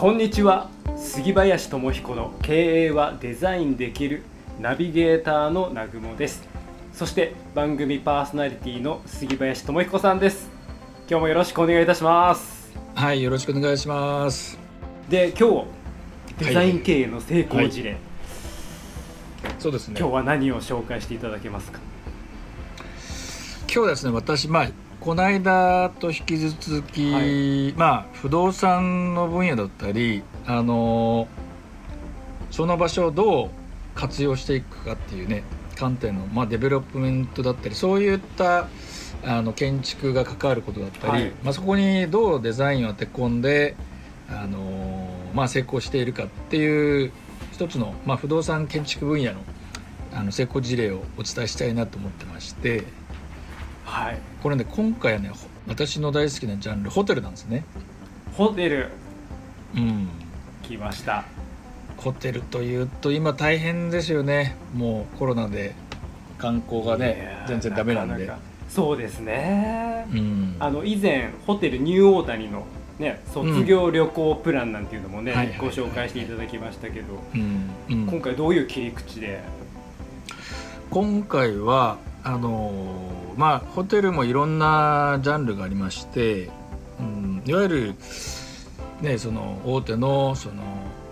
こんにちは。杉林智彦の経営はデザインできるナビゲーターの南雲です。そして番組パーソナリティの杉林智彦さんです。今日もよろしくお願いいたします。はいよろしくお願いします。で今日デザイン経営の成功事例、はいそうですね。今日は何を紹介していただけますか？今日ですね私まあこの間と引き続き、はい、まあ不動産の分野だったりあのその場所をどう活用していくかっていうね観点の、まあ、デベロップメントだったりそういったあの建築が関わることだったり、はい、まあ、そこにどうデザインを当て込んであの、まあ、成功しているかっていう一つの、まあ、不動産建築分野のあの成功事例をお伝えしたいなと思ってまして、はい、これね今回はね私の大好きなジャンルホテルなんですね。ホテル。うん。来ました。ホテルというと今大変ですよね。もうコロナで観光がね全然ダメなんで。そうですね、うん、あの以前ホテルニューオータニのね、卒業旅行プランなんていうのもね、ご紹介していただきましたけど、うん。うん、今回どういう切り口で？今回はあのまあホテルもいろんなジャンルがありまして、うん、いわゆる、ね、その大手のその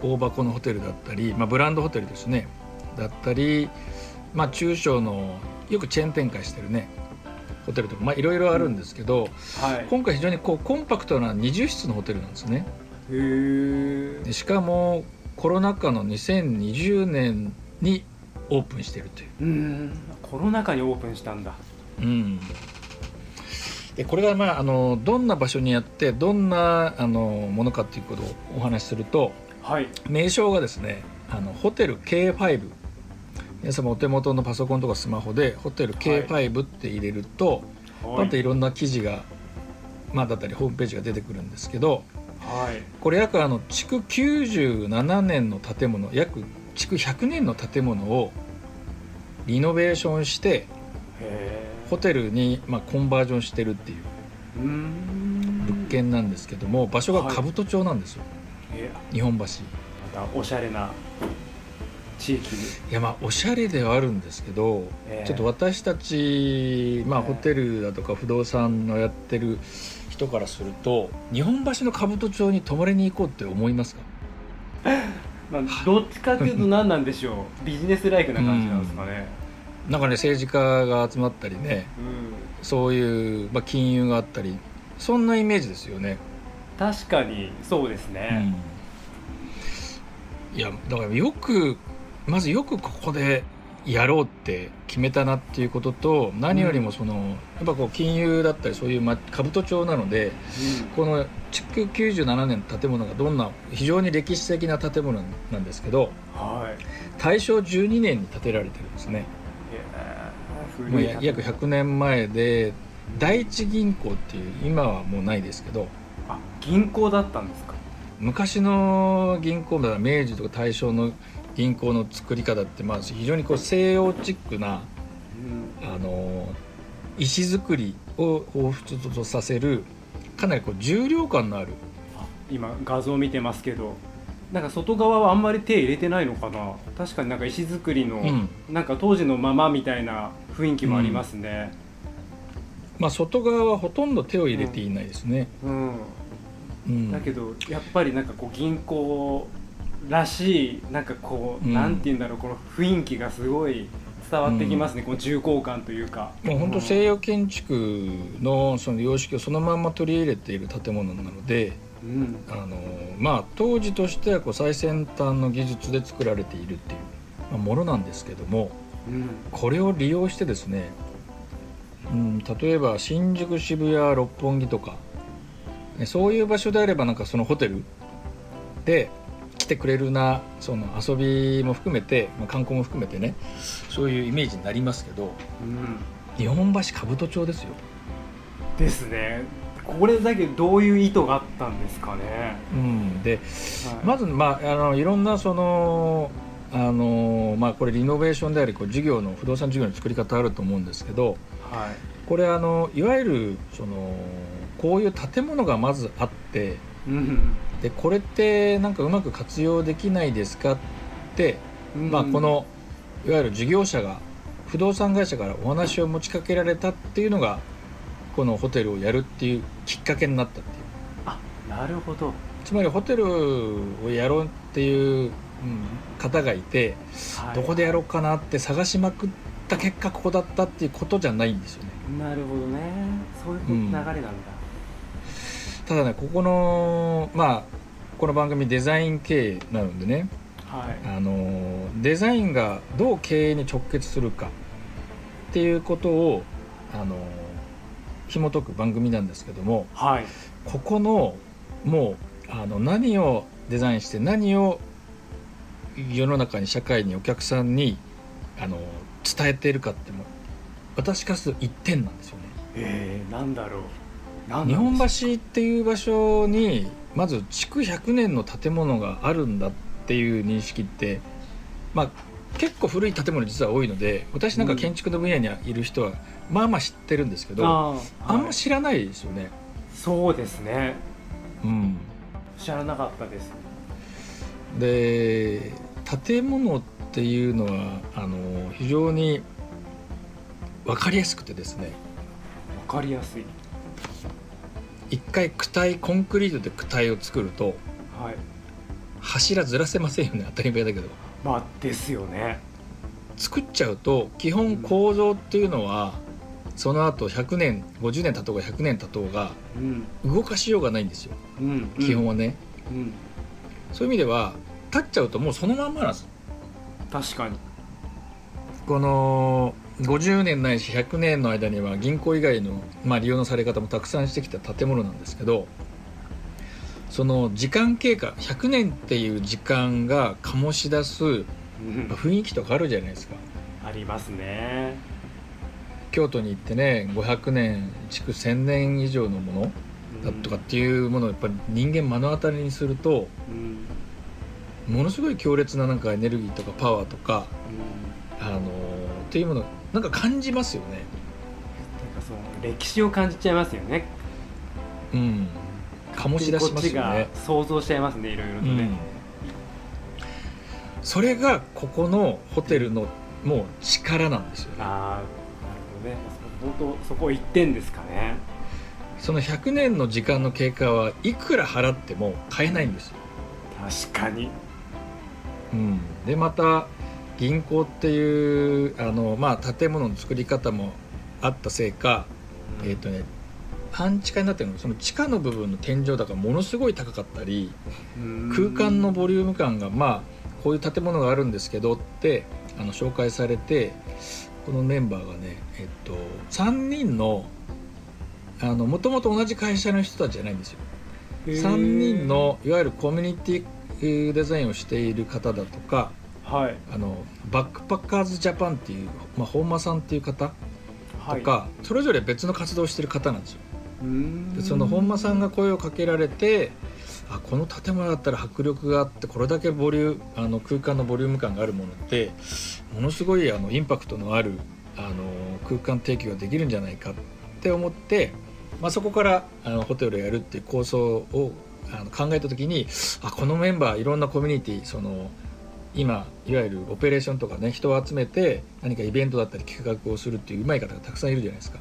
大箱のホテルだったり、まあ、ブランドホテルですね。だったり、まあ、中小のよくチェーン展開してるねホテルとか、まあ、いろいろあるんですけど、はい、今回非常にこうコンパクトな20室のホテルなんですね。へしかもコロナ禍の2020年にオープンしてるという。うん。コロナ禍にオープンしたんだうん。でこれが、まあ、あのどんな場所にあってどんなあのものかっていうことをお話しすると、はい、名称がですねあのホテル K5 皆様お手元のパソコンとかスマホでホテル K5 って入れると、はい、いろんな記事が、まあ、だったりホームページが出てくるんですけど、はい、これ約あの築97年の建物約築100年の建物をリノベーションしてホテルに、まあ、コンバージョンしてるっていう物件なんですけども場所が兜町なんですよ、はい、日本橋。またおしゃれな地域に。いやまあおしゃれではあるんですけど、えー、ちょっと私たち、まあ、ホテルだとか不動産のやってる人からすると日本橋の兜町に泊まりに行こうって思いますか？まあ、どっちかというと何なんでしょう。ビジネスライクな感じなんですかね、うん、なんかね政治家が集まったりね、うん、そういう、まあ、金融があったりそんなイメージですよね。確かにそうですね、うん、いやだからよくまずよくここでやろうって決めたなっていうことと何よりもその、うん、やっぱこう金融だったりそういう、ま、兜町なので、うん、この築97年の建物がどんな非常に歴史的な建物なんですけど、はい、大正12年に建てられてるんですね。もう約100年前で第一銀行っていう今はもうないですけどあ銀行だったんですか？昔の銀行だ明治とか大正の銀行の作り方ってまあ非常にこう西洋チックな、うん、あの石造りを彷彿とさせるかなりこう重量感のある。今画像見てますけどなんか外側はあんまり手入れてないのかな？確かになんか石造りの、うん、なんか当時のままみたいな雰囲気もありますね、うん、まあ外側はほとんど手を入れていないですね、うん、うん、だけどやっぱりなんかこう銀行らしいなんかこう、うん、なんて言うんだろうこの雰囲気がすごい伝わってきますね、うん、この重厚感というか。もう本当西洋建築のその様式をそのまま取り入れている建物なので、うん、あのまあ当時としてはこう最先端の技術で作られているっていう、まあ、ものなんですけども、うん、これを利用してですね、うん、例えば新宿渋谷六本木とかそういう場所であればなんかそのホテルで来てくれるなその遊びも含めて、まあ、観光も含めてねそういうイメージになりますけど、うん、日本橋兜町ですよ。ですね。これだけどういう意図があったんですかね、うん、で、はい、まず、まあ、あのいろんなそのあのまあ、これリノベーションでありこう事業の不動産事業の作り方あると思うんですけど、はい、これあのいわゆるそのこういう建物がまずあって、うん、でこれってなんかうまく活用できないですかって、まあ、このいわゆる事業者が不動産会社からお話を持ちかけられたっていうのがこのホテルをやるっていうきっかけになったっていう。あなるほど、つまりホテルをやろうっていう、うん方がいてはい。どこでやろうかなって探しまくった結果ここだったっていうことじゃないんですよね。なるほどね。そういううん。流れなんだ、ただねここのまあこの番組デザイン経営なのでねはい。あのデザインがどう経営に直結するかっていうことをあの紐解く番組なんですけどもはい。ここのもうあの何をデザインして何を世の中に社会にお客さんにあの伝えているかってもう私からすると一点なんですよね。えー、なんだろう。日本橋っていう場所にまず築100年の建物があるんだっていう認識ってまあ結構古い建物実は多いので私なんか建築の分野にいる人はまあまあ知ってるんですけど、あーあんはい。ま知らないですよね。そうですね。うん、知らなかったです。で建物っていうのはあの非常に分かりやすくてですね。わかりやすい。一回躯体コンクリートで躯体を作るとはい。柱ずらせませんよね。当たり前だけど。まあですよね。作っちゃうと基本構造っていうのはその後100年50年経とうが100年経とうがうん。動かしようがないんですよ。うん。基本はね、うん。そういう意味では立っちゃうともうそのまんまなんです。確かに。この50年ないし100年の間には銀行以外の、まあ、利用のされ方もたくさんしてきた建物なんですけどその時間経過100年っていう時間が醸し出すうん。雰囲気とかあるじゃないですか。ありますね。京都に行ってね500年築1000年以上のものだとかっていうものをやっぱり人間目の当たりにするとうんものすごい強烈ななんかエネルギーとかパワーとかあのーっていうものなんか感じますよね。なんかその歴史を感じちゃいますよねうん、醸し出しますよこっちがね。想像しちゃいますねいろいろとねうん、それがここのホテルのもう力なんですよね。ああなるほどね本当そこ一点ですかねその100年の時間の経過はいくら払っても買えないんですよ。確かにうん、でまた銀行っていうあの、まあ、建物の作り方もあったせいか、えっ、とね半地下になってるの。その地下の部分の天井高がものすごい高かったり空間のボリューム感がまあこういう建物があるんですけどってあの紹介されてこのメンバーがね、えっと、3人のもともと同じ会社の人たちじゃないんですよ。3人のいわゆるコミュニティデザインをしている方だとかはい。あのバックパッカーズジャパンっていう、まあ、本間さんっていう方はい。とか、それぞれ別の活動をしてる方なんですよ。でその本間さんが声をかけられてあこの建物だったら迫力があってこれだけボリューあの空間のボリューム感があるものってものすごいあのインパクトのあるあの空間提供ができるんじゃないかって思って、まあ、そこからあのホテルをやるっていう構想をあの考えた時にあこのメンバーいろんなコミュニティその今いわゆるオペレーションとかね人を集めて何かイベントだったり企画をするっていううまい方がたくさんいるじゃないですか。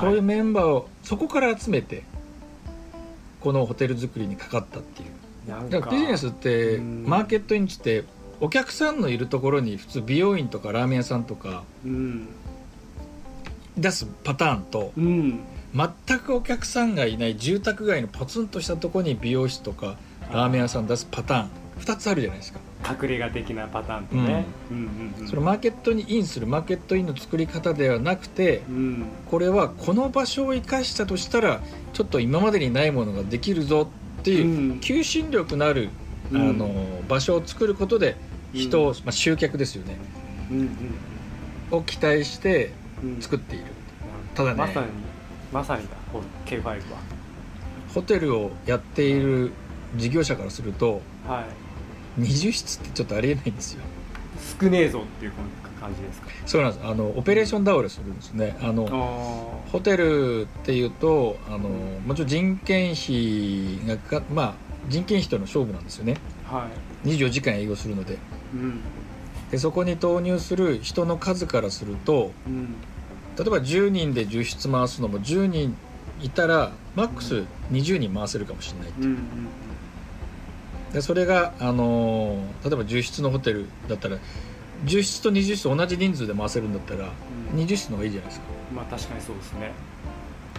そういうメンバーをそこから集めてこのホテル作りにかかったっていう。だからビジネスってうん。マーケットインチってお客さんのいるところに普通美容院とかラーメン屋さんとかうん。出すパターンとうん全くお客さんがいない住宅街のポツンとしたところに美容室とかラーメン屋さん出すパターン2つあるじゃないですか。隠れ家的なパターンとね、うん、うんうんそのマーケットにインするマーケットインの作り方ではなくてうん。これはこの場所を生かしたとしたらちょっと今までにないものができるぞっていう、うん。求心力のある、うん。あの場所を作ることで人を、まあ、集客ですよね。うんうん。を期待してうん。作っている。ただねまさにまさにだこの K5 は。ホテルをやっている事業者からするとはい。20室ってちょっとありえないんですよ。少ねえぞっていう感じですか？そうなんです。あのオペレーション倒れするんですね。あのあホテルっていうとあのもちろん人件費がか、まあ、人件費との勝負なんですよね。はい。24時間営業するので。うん。でそこに投入する人の数からするとうん例えば10人で10室回すのも10人いたらマックス20人回せるかもしれないう。んうんでそれが、あのー例えば10室のホテルだったら10室と20室同じ人数で回せるんだったらうん。20室の方がいいじゃないですか。まあ確かにそうですね。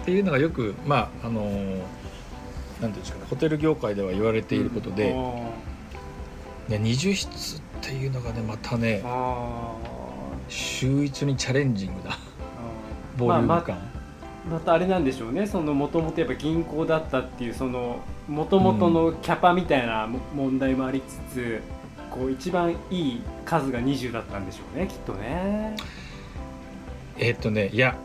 っていうのがよくまああのーなんていうんですかねホテル業界では言われていることで、あで20室っていうのがねまたね秀逸にチャレンジングなーあーボリュームまあ感、またあれなんでしょうね。そのもともとやっぱ銀行だったっていうそのもともとのキャパみたいなも問題もありつつ、こう一番いい数が20だったんでしょうねきっとね。えーっとねいや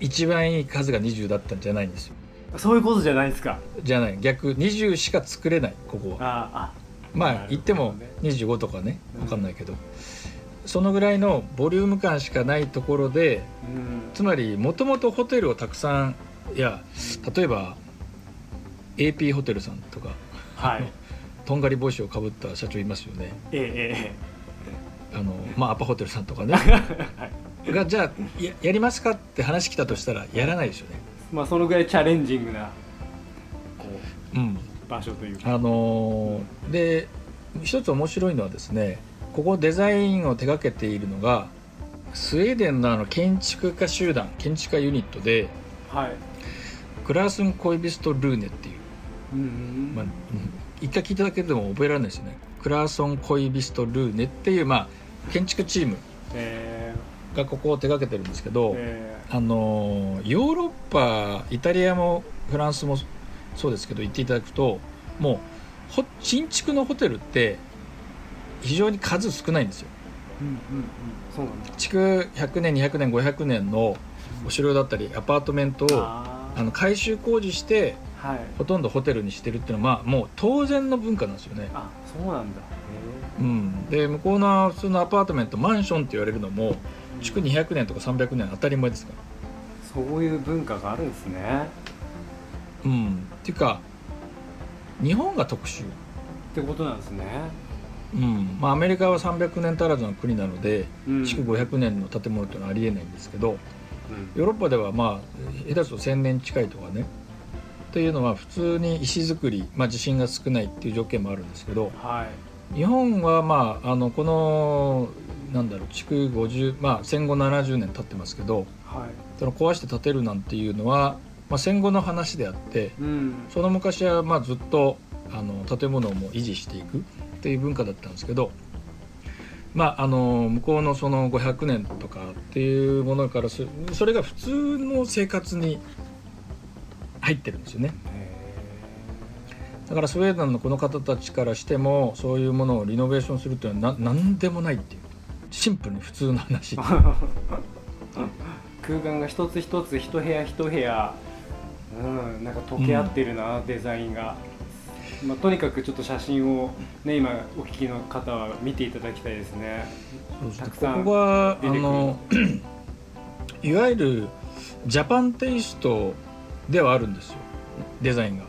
一番いい数が20だったんじゃないんですよ。そういうことじゃないですか？じゃない。逆20しか作れないここは。ああまあ言っても25とかねうん分かんないけど、そのぐらいのボリューム感しかないところでうん。つまりもともとホテルをたくさんいや例えば AP ホテルさんとかはい。とんがり帽子をかぶった社長いますよね。ええあの、まあ、アパホテルさんとかね。え えはい。がじゃあややりますかって話来たとしたらやらないですよね。まあそのぐらいチャレンジングなこうん。う場所というか。あのーで一つ面白いのはですねここデザインを手掛けているのがスウェーデンのあの建築家集団建築家ユニットではい。クラースン・コイビスト・ルーネっていう、うんまあ、うん。一回聞いただけでも覚えられないですよね。クラーソン・コイビスト・ルーネっていう、まあ、建築チームえがここを手掛けてるんですけーど、えあのーヨーロッパイタリアもフランスもそうですけど行っていただくともうほ新築のホテルって非常に数少ないんですよ。ーうんうんうん。そうなんだ。築100年200年500年のお城だったりアパートメントをああの改修工事してーはい。ほとんどホテルにしてるっていうのは、まあ、もう当然の文化なんですよね、あそうなんだ。うん、で向こうの普通のアパートメントマンションって言われるのも築200年とか300年当たり前ですから。そういう文化があるんですね。うん。っていうか日本が特殊。ってことなんですねうん。まあ、アメリカは300年足らずの国なのでうん。築500年の建物っていうのはありえないんですけどうん。ヨーロッパではまあ下手すると1000年近いとかねっていうのは普通に石造り、まあ、地震が少ないっていう条件もあるんですけどはい。日本はまああのこのなんだろう築50まあ戦後70年経ってますけどはい。その壊して建てるなんていうのは、まあ、戦後の話であってうん。その昔はまあずっとあの建物をも維持していくっていう文化だったんですけど、まあ、あの向こうのその500年とかっていうものからすそれが普通の生活に入ってるんですよね。だからスウェーデンのこの方たちからしてもそういうものをリノベーションするっていうのはな何でもないっていう。シンプルに普通の話。空間が一つ一つ一部屋一部屋うんなんか溶け合ってるな、デザインが、まあ、とにかくちょっと写真をね今お聞きの方は見ていただきたいですね。たくさんここがあの いわゆるジャパンテイストではあるんですよ。デザインが。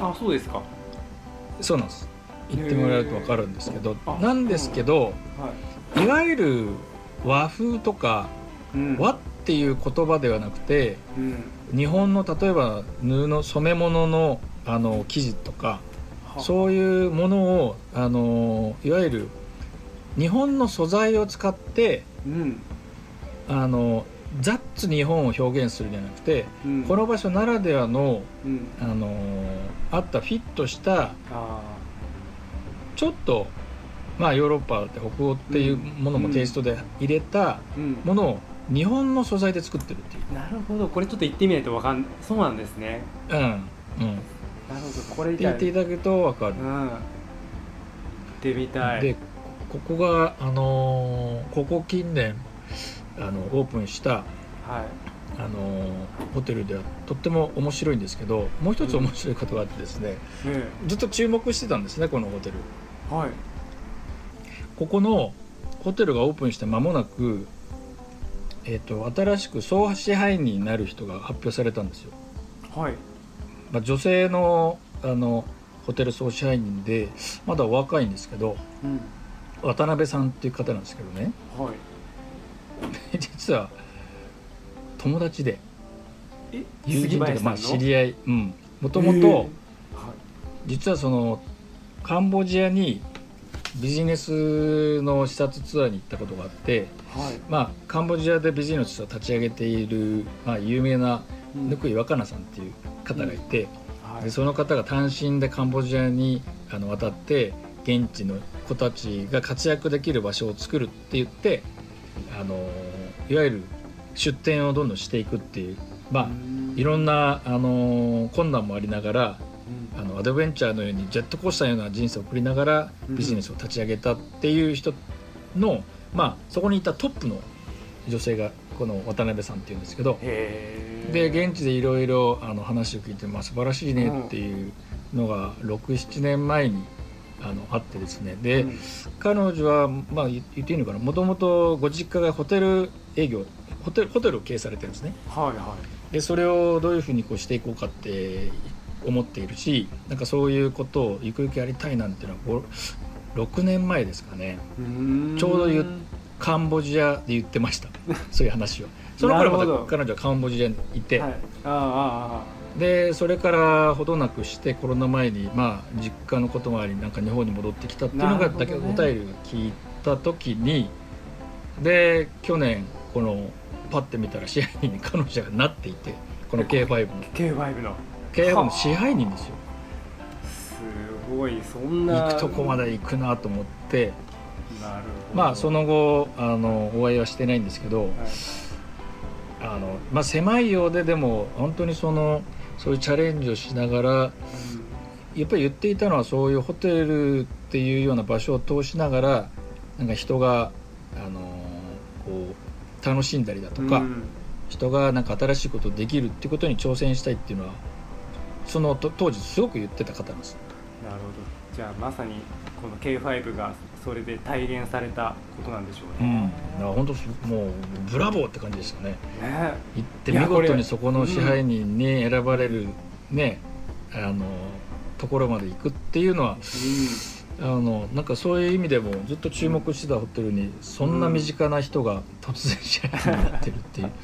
あそうですか。そうなんです。言ってもらえると分かるんですけど。なんですけどはいわゆる和風とかい、うん。和っていう言葉ではなくてうん。日本の例えば布染め物のあの生地とかはそういうものをあのいわゆる日本の素材を使ってうん。あのザッツ日本を表現するんじゃなくてうん。この場所ならではのうん。あのあったフィットしたあちょっとまあヨーロッパで北欧っていうものもテイストで入れたものを日本の素材で作ってるっていう。なるほど。これちょっと言ってみないとわかんそうなんですね。うん。うん、なるほどこれっていただくと分かる。うん。行ってみたい。でここがあのーここ近年あのオープンしたはい。あのーホテルではとっても面白いんですけどもう一つ面白いことがあってですね、ねずっと注目してたんですねこのホテル。はい。ここのホテルがオープンして間もなく、えー、と新しく総支配人になる人が発表されたんですよ、はいまあ、女性のあのホテル総支配人でまだお若いんですけどうん渡辺さんっていう方なんですけどね。はい。実は友達でえ？友人というかまあ知合り合いうん。もともと実はそのカンボジアにビジネスの視察ツアーに行ったことがあって、はい。まあ、カンボジアでビジネスを立ち上げている、まあ、有名なうんぬくい若菜さんっていう方がいて、はい。でその方が単身でカンボジアにあの渡って現地の子たちが活躍できる場所を作るって言ってあのいわゆる出店をどんどんしていくっていう、まあ、いろんなあの困難もありながらあのアドベンチャーのようにジェットコースターのような人生を送りながらうん。ビジネスを立ち上げたっていう人の、まあ、そこにいたトップの女性がこの渡辺さんっていうんですけどへでえ現地でいろいろあの話を聞いて、まあ、素晴らしいねっていうのが67年前にあのあってですね。で、うん。彼女は、まあ、言言っていいのかな？もともとご実家がホテル営業ホテルホテルを経営されてるんですね。はいはい。でそれをどういうふうにこうしていこうかって思っているしなんかそういうことをゆくゆくやりたいなんていうのはご6年前ですかね。ちょうど言っカンボジアで言ってました。そういう話を。その頃また彼女はカンボジアにいて、はい、ああでそれからほどなくしてコロナ前に、まあ、実家のこともありなんか日本に戻ってきたっていうのが、ねだけどお便りが聞いた時にで去年このパッて見たら支配人に彼女がなっていてこの K5 の。ああ K5 の。K5 の支配人ですよ。すごいそんな。行くとこまで行くなと思ってまあその後あのお会いはしてないんですけどはい。あの、まあ、狭いようででも本当にそのそういうチャレンジをしながらやっぱり言っていたのはそういうホテルっていうような場所を通しながらなんか人があのこう楽しんだりだとか、うん。人がなんか新しいことできるってことに挑戦したいっていうのはそのと当時すごく言ってた方なんです。なるほど。じゃあまさにこの K5 がそれで体現されたことなんでしょううん、ね、だから本当もうブラボーって感じですよね。ね。行って見事にそこの支配人に選ばれるね、あのところまで行くっていうのはあのなんかそういう意味でもずっと注目してたホテルにそんな身近な人が突然支配人になってるっていう。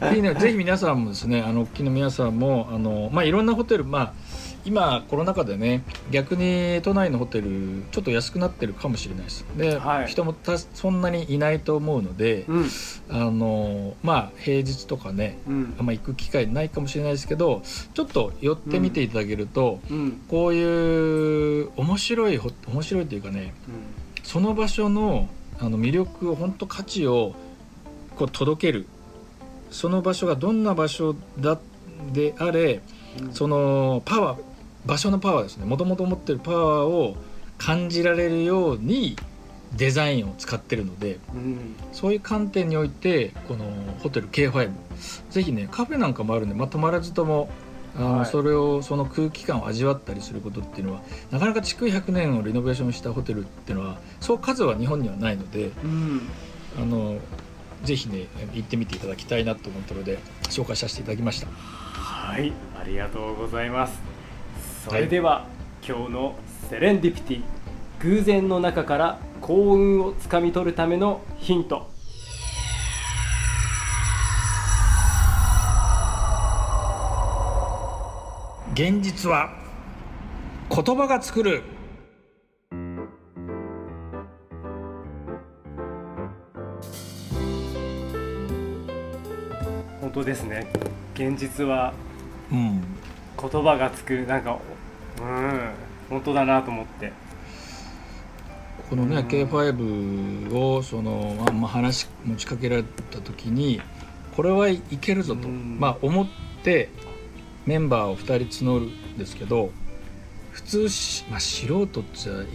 ぜひね、ぜひ皆さんもですね、あの、沖の皆さんも、あの、まあ、いろんなホテル、まあ、今、コロナ禍でね、逆に都内のホテル、ちょっと安くなってるかもしれないです。で、はい。人もたそんなにいないと思うので、うん。あの、まあ、平日とかね、うん。あんま行く機会ないかもしれないですけど、ちょっと寄ってみていただけると、うん。こういう面白いホ、面白いというかね、その場所のあの魅力を本当価値をこう届ける。その場所がどんな場所だであれうん。そのパワー場所のパワーですね。もともと持ってるパワーを感じられるようにデザインを使ってるのでうん。そういう観点においてこのホテル K5 ぜひねカフェなんかもあるんで、まあ、泊まらずともあの、はい。それをその空気感を味わったりすることっていうのはなかなか築100年をリノベーションしたホテルっていうのはそう数は日本にはないのでうん。あのぜひね行ってみていただきたいなと思ったので紹介させていただきました。はい。ありがとうございますそれでは、今日のセレンディピティ偶然の中から幸運をつかみ取るためのヒント。現実は言葉が作る。本当ですね。現実はうん言葉がつくなんかうん本当だなと思って。このね、うん。K5 をそのまあまあ話持ちかけられた時にこれはいけるぞと、うん。まあ思ってメンバーを2人募るんですけど普通し、まあ、素人っちゃい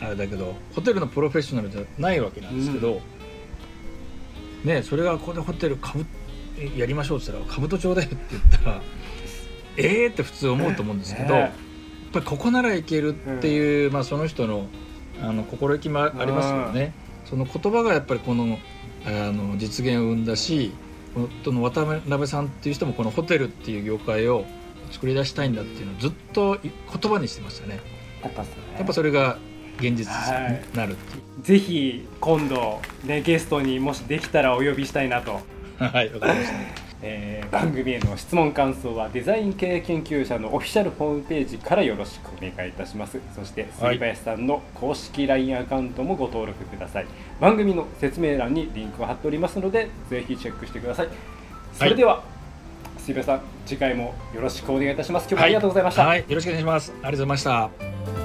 あれだけどホテルのプロフェッショナルじゃないわけなんですけど、ねそれがここでホテルかぶやりましょうって言ったら「かぶとちょうだい」って言ったら「ええ!」って普通思うと思うんですけど。ねやっぱりここならいけるっていう、まあ、その人のあの心意気もあありますよね。その言葉がやっぱりこのあの実現を生んだしこの渡辺さんっていう人もこのホテルっていう業界を作り出したいんだっていうのをずっと言葉にしてましたね。やっぱ,、ね、やっぱそれが現実になるっていう、ぜひ今度ねゲストにもしできたらお呼びしたいなと。はいわかりましたえー、番組への質問感想はデザイン系研究者のオフィシャルホームページからよろしくお願いいたします。そして杉林さんの公式 LINE アカウントもご登録ください、番組の説明欄にリンクを貼っておりますのでぜひチェックしてください。それでは、はい、杉林さん次回もよろしくお願いいたします。今日もありがとうございました、はい、はい、よろしくお願いします。ありがとうございました